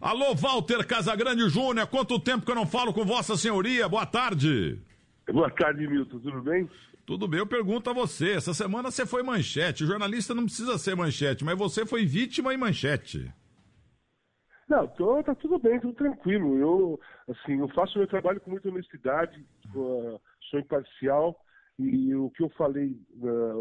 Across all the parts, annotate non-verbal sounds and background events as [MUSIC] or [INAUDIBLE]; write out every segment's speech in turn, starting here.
Alô, Walter Casagrande Júnior, quanto tempo que eu não falo com Vossa Senhoria? Boa tarde. Boa tarde, Milton, tudo bem? Tudo bem, eu pergunto a você. Essa semana você foi manchete. O jornalista não precisa ser manchete, mas você foi vítima e manchete. Não, tô, tá tudo bem, tudo tranquilo. Eu, assim, eu faço meu trabalho com muita honestidade, sou imparcial e o que eu falei, uh,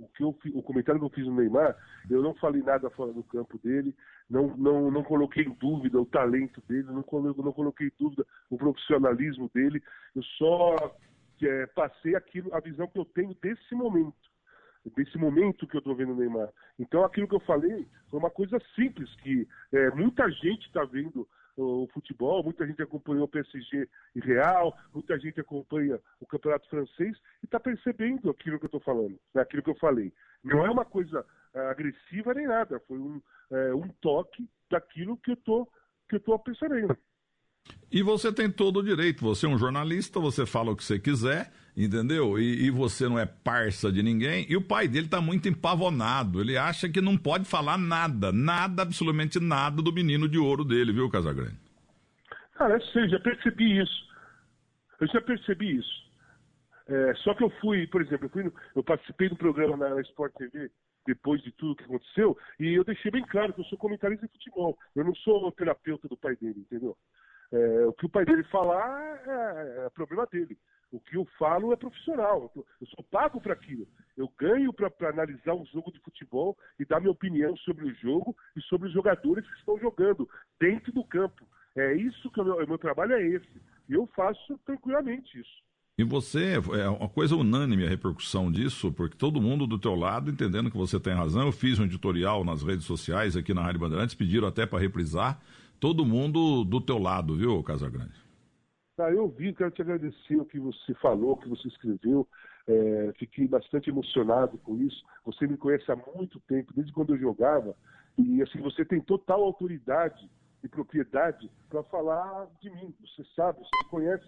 o, que eu, o comentário que eu fiz no Neymar, eu não falei nada fora do campo dele, não, não, não coloquei em dúvida o talento dele, não, não coloquei em dúvida o profissionalismo dele, eu só é, passei aquilo, a visão que eu tenho desse momento desse momento que eu estou vendo o Neymar. Então, aquilo que eu falei foi uma coisa simples, que é, muita gente está vendo o futebol, muita gente acompanhou o PSG e Real, muita gente acompanha o campeonato francês e está percebendo aquilo que eu estou falando, né, aquilo que eu falei. Não é uma coisa é, agressiva nem nada, foi um, é, um toque daquilo que eu tô, que eu estou percebendo. E você tem todo o direito, você é um jornalista, você fala o que você quiser, entendeu? E, e, você não é parça de ninguém. E o pai dele está muito empavonado. Ele acha que não pode falar nada, nada, absolutamente nada do menino de ouro dele, viu, Casagrande? Cara, eu sei, já percebi isso. Eu já percebi isso. É, só que eu fui, por exemplo, eu, fui no, eu participei do programa na, na Sport TV depois de tudo que aconteceu, e eu deixei bem claro que eu sou comentarista de futebol. Eu não sou terapeuta do pai dele, entendeu? É, o que o pai dele falar é, é, problema dele. O que eu falo é profissional. Eu sou pago para aquilo. Eu ganho para analisar um jogo de futebol e dar minha opinião sobre o jogo e sobre os jogadores que estão jogando dentro do campo. É isso que o meu, o meu trabalho é esse. E eu faço tranquilamente isso. E você, é uma coisa unânime a repercussão disso, porque todo mundo do teu lado entendendo que você tem razão. Eu fiz um editorial nas redes sociais aqui na Rádio Bandeirantes, pediram até para reprisar todo mundo do teu lado, viu, Casagrande? Ah, eu vi, quero te agradecer o que você falou, o que você escreveu. É, fiquei bastante emocionado com isso. Você me conhece há muito tempo, desde quando eu jogava, e assim você tem total autoridade e propriedade para falar de mim. Você sabe, você conhece,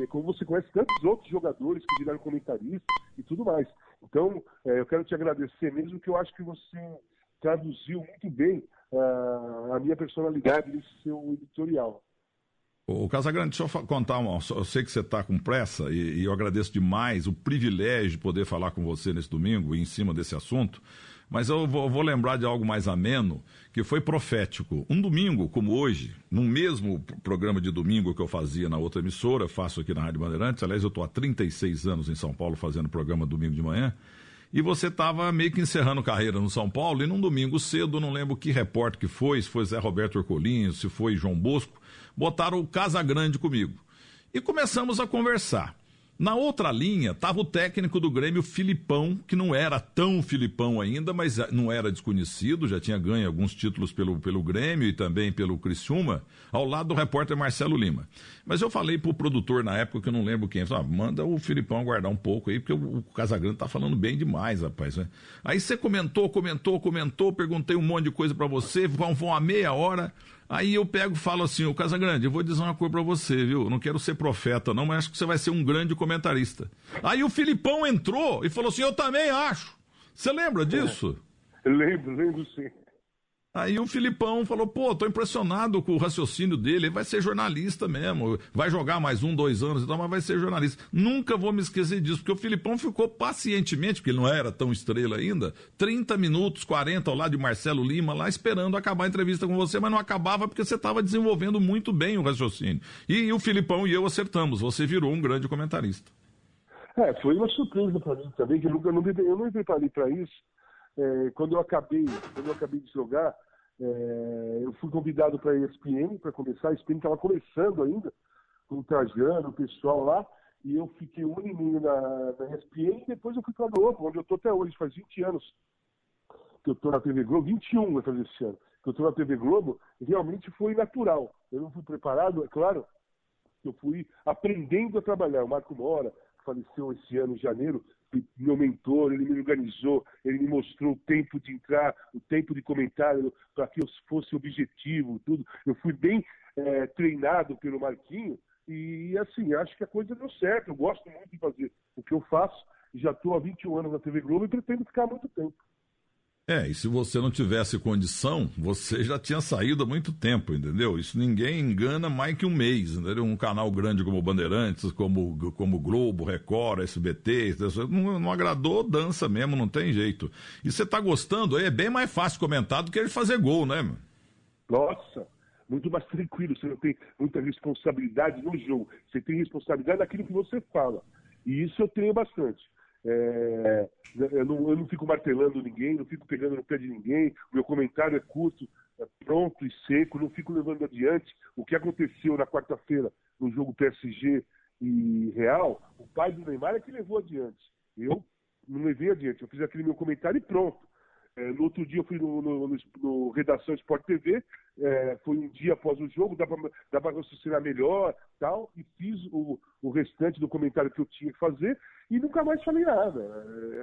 é, como você conhece tantos outros jogadores que viraram comentaristas e tudo mais. Então, é, eu quero te agradecer mesmo, que eu acho que você traduziu muito bem uh, a minha personalidade nesse seu editorial. O Casagrande, deixa eu contar uma. Eu sei que você está com pressa e, e, eu agradeço demais o privilégio de poder falar com você nesse domingo em cima desse assunto. Mas eu vou, vou, lembrar de algo mais ameno, que foi profético. Um domingo, como hoje, no mesmo programa de domingo que eu fazia na outra emissora, faço aqui na Rádio Bandeirantes. Aliás, eu estou há 36 anos em São Paulo fazendo programa domingo de manhã e você estava meio que encerrando carreira no São Paulo, e num domingo cedo, não lembro que repórter que foi, se foi Zé Roberto Orcolinho, se foi João Bosco, botaram o Casa Grande comigo. E começamos a conversar. Na outra linha estava o técnico do Grêmio, Filipão, que não era tão Filipão ainda, mas não era desconhecido, já tinha ganho alguns títulos pelo, pelo Grêmio e também pelo Criciúma, ao lado do repórter Marcelo Lima. Mas eu falei pro produtor na época, que eu não lembro quem, falei, ah, manda o Filipão aguardar um pouco aí, porque o, o Casagrande tá falando bem demais, rapaz. Né? Aí você comentou, comentou, comentou, perguntei um monte de coisa para você, vão uma meia hora, Aí eu pego e falo assim, o Casagrande, eu vou dizer uma coisa para você, viu? Não quero ser profeta não, mas acho que você vai ser um grande comentarista. Aí o Filipão entrou e falou assim, eu também acho. Você lembra disso? É, lembro, lembro sim. Aí o Filipão falou, pô, tô impressionado com o raciocínio dele, ele vai ser jornalista mesmo, vai jogar mais um, dois anos e tal, mas vai ser jornalista. Nunca vou me esquecer disso, porque o Filipão ficou pacientemente, porque ele não era tão estrela ainda, 30 minutos, 40 ao lado de Marcelo Lima, lá esperando acabar a entrevista com você, mas não acabava porque você estava desenvolvendo muito bem o raciocínio. E, o Filipão e eu acertamos, você virou um grande comentarista. É, foi uma surpresa para mim também, que eu, nunca, eu, não, me preparei para isso é, quando eu acabei, quando eu acabei de jogar, é, eu fui convidado para a ESPN para começar. A ESPN estava começando ainda, com o Trajano, o pessoal lá, e eu fiquei um ano e meio na, na ESPN e depois eu fui para a Globo, onde eu estou até hoje, faz 20 anos que eu estou na TV Globo, 21 vai fazer esse ano, que eu estou na TV Globo, realmente foi natural. Eu não fui preparado, é claro, eu fui aprendendo a trabalhar. O Marco Mora, faleceu esse ano em janeiro, meu mentor, ele me organizou, ele me mostrou o tempo de entrar, o tempo de comentário, para que eu fosse objetivo, tudo. Eu fui bem é, treinado pelo Marquinho e, assim, acho que a coisa deu certo. Eu gosto muito de fazer o que eu faço. Já estou há 21 anos na TV Globo e pretendo ficar muito tempo. É, e se você não tivesse condição, você já tinha saído há muito tempo, entendeu? Isso ninguém engana mais que um mês, entendeu? Um canal grande como Bandeirantes, como, como Globo, Record, SBT, não, não agradou, dança mesmo, não tem jeito. E você tá gostando aí, é bem mais fácil comentar do que ele fazer gol, né? Nossa, muito mais [LAUGHS] tranquilo, você não tem muita responsabilidade no jogo, você tem responsabilidade naquilo que você fala. E isso eu tenho bastante. É, eu, não, eu, não, fico martelando ninguém, não fico pegando no pé de ninguém, meu comentário é curto, é pronto e seco, não fico levando adiante o que aconteceu na quarta-feira no jogo PSG e Real. O pai do Neymar é que levou adiante. Eu não levei adiante, eu fiz aquele meu comentário e pronto. É, no outro dia eu fui no, no, no, no Redação Sport TV, é, foi um dia após o jogo, dá para raciocinar melhor tal, e fiz o, o restante do comentário que eu tinha que fazer e nunca mais falei nada.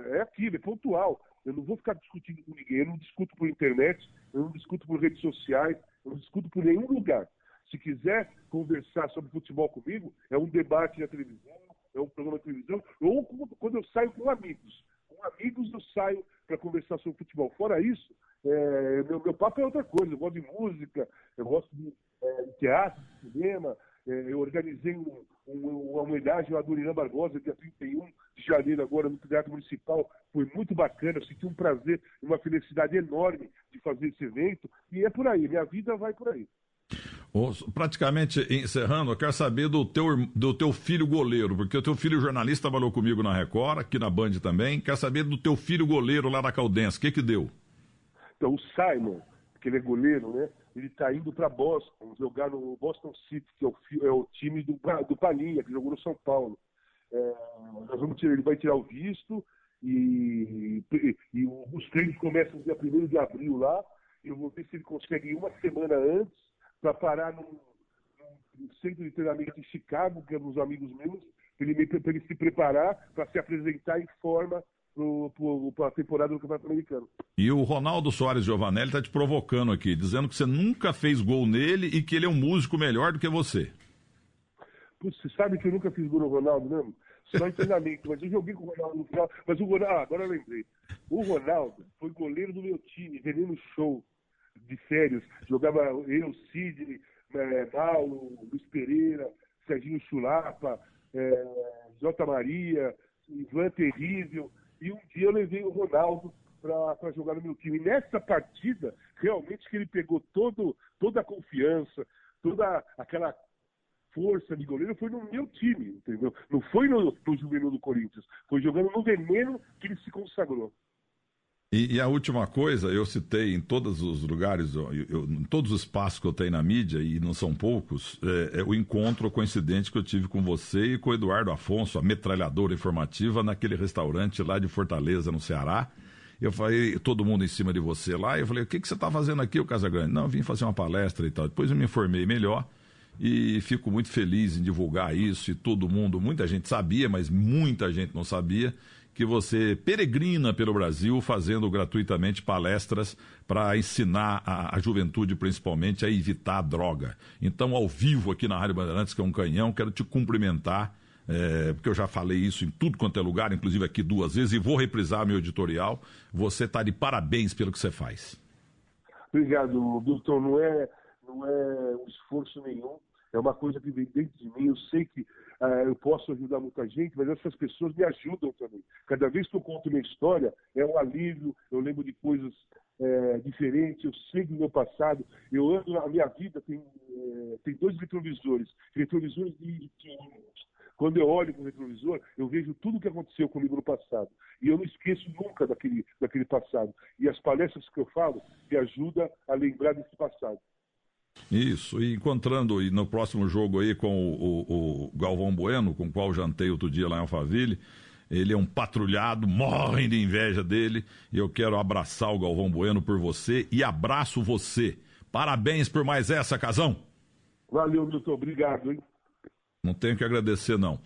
É, é aquilo, é pontual. Eu não vou ficar discutindo com ninguém, eu não discuto por internet, eu não discuto por redes sociais, eu não discuto por nenhum lugar. Se quiser conversar sobre futebol comigo, é um debate na televisão, é um programa de televisão, ou quando eu saio com amigos. Amigos eu saio para conversar sobre futebol. Fora isso, é, meu, meu papo é outra coisa. Eu gosto de música, eu gosto de, é, de teatro, de cinema. É, eu organizei um, um, uma homenagem ao Adoniran Barbosa, dia 31 de janeiro, agora no Teatro Municipal. Foi muito bacana, eu senti um prazer uma felicidade enorme de fazer esse evento. E é por aí, minha vida vai por aí. Praticamente encerrando, eu quero saber do teu, do teu filho goleiro, porque o teu filho jornalista trabalhou comigo na Record, aqui na Band também. Quero saber do teu filho goleiro lá da Caldense. O que que deu? Então, o Simon, que ele é goleiro, né? Ele está indo para Boston, jogar no Boston City, que é o, é o time do, do Palinha, que jogou no São Paulo. É, nós vamos tirar, ele vai tirar o visto e, e, e os treinos começam dia 1 de abril lá. Eu vou ver se ele consegue ir uma semana antes para parar num, num, centro de treinamento em Chicago, que é uns amigos meus, para ele, ele, se preparar para se apresentar em forma para a temporada do Campeonato Americano. E o Ronaldo Soares Giovanelli está te provocando aqui, dizendo que você nunca fez gol nele e que ele é um músico melhor do que você. Putz, você sabe que eu nunca fiz gol no Ronaldo mesmo? Só em treinamento, [LAUGHS] mas eu joguei com o Ronaldo no final. Mas o Ronaldo, ah, agora eu lembrei. O Ronaldo foi goleiro do meu time, vendendo show de férias. Jogava eu, Sidney, é, Paulo, Luiz Pereira, Serginho Chulapa, é, Jota Maria, Ivan Terrível. E um dia eu levei o Ronaldo para jogar no meu time. E nessa partida, realmente que ele pegou todo, toda a confiança, toda aquela força de goleiro foi no meu time, entendeu? Não foi no, no juvenil do Corinthians. Foi jogando no veneno que ele se consagrou. E, e, a última coisa, eu citei em todos os lugares, eu, eu, em todos os espaços que eu tenho na mídia, e não são poucos, é, é, o encontro coincidente que eu tive com você e com o Eduardo Afonso, a metralhadora informativa, naquele restaurante lá de Fortaleza, no Ceará. Eu falei, todo mundo em cima de você lá, eu falei, o que, que você está fazendo aqui, o Casagrande? Não, vim fazer uma palestra e tal. Depois eu me informei melhor e fico muito feliz em divulgar isso e todo mundo, muita gente sabia, mas muita gente não sabia que você peregrina pelo Brasil fazendo gratuitamente palestras para ensinar a, a, juventude, principalmente, a evitar a droga. Então, ao vivo aqui na Rádio Bandeirantes, que é um canhão, quero te cumprimentar, é, porque eu já falei isso em tudo quanto é lugar, inclusive aqui duas vezes, e vou reprisar meu editorial. Você está de parabéns pelo que você faz. Obrigado, Milton. Não é, não é um esforço nenhum é uma coisa que vem dentro de mim. Eu sei que eu posso ajudar muita gente, mas essas pessoas me ajudam também. Cada vez que eu conto minha história, é um alívio, eu lembro de coisas é, diferentes, eu sei do meu passado. Eu ando, a minha vida tem, é, tem dois retrovisores, retrovisores de quilômetros. Quando eu olho para o retrovisor, eu vejo tudo o que aconteceu comigo no passado. E eu não esqueço nunca daquele, daquele passado. E as palestras que eu falo me ajudam a lembrar desse passado. Isso, e encontrando e no próximo jogo aí com o, o, o, Galvão Bueno, com o qual jantei outro dia lá em Alphaville, ele é um patrulhado, morrem de inveja dele, e eu quero abraçar o Galvão Bueno por você e abraço você. Parabéns por mais essa, Casão. Valeu, Milton, obrigado, hein? Não tenho que agradecer, não.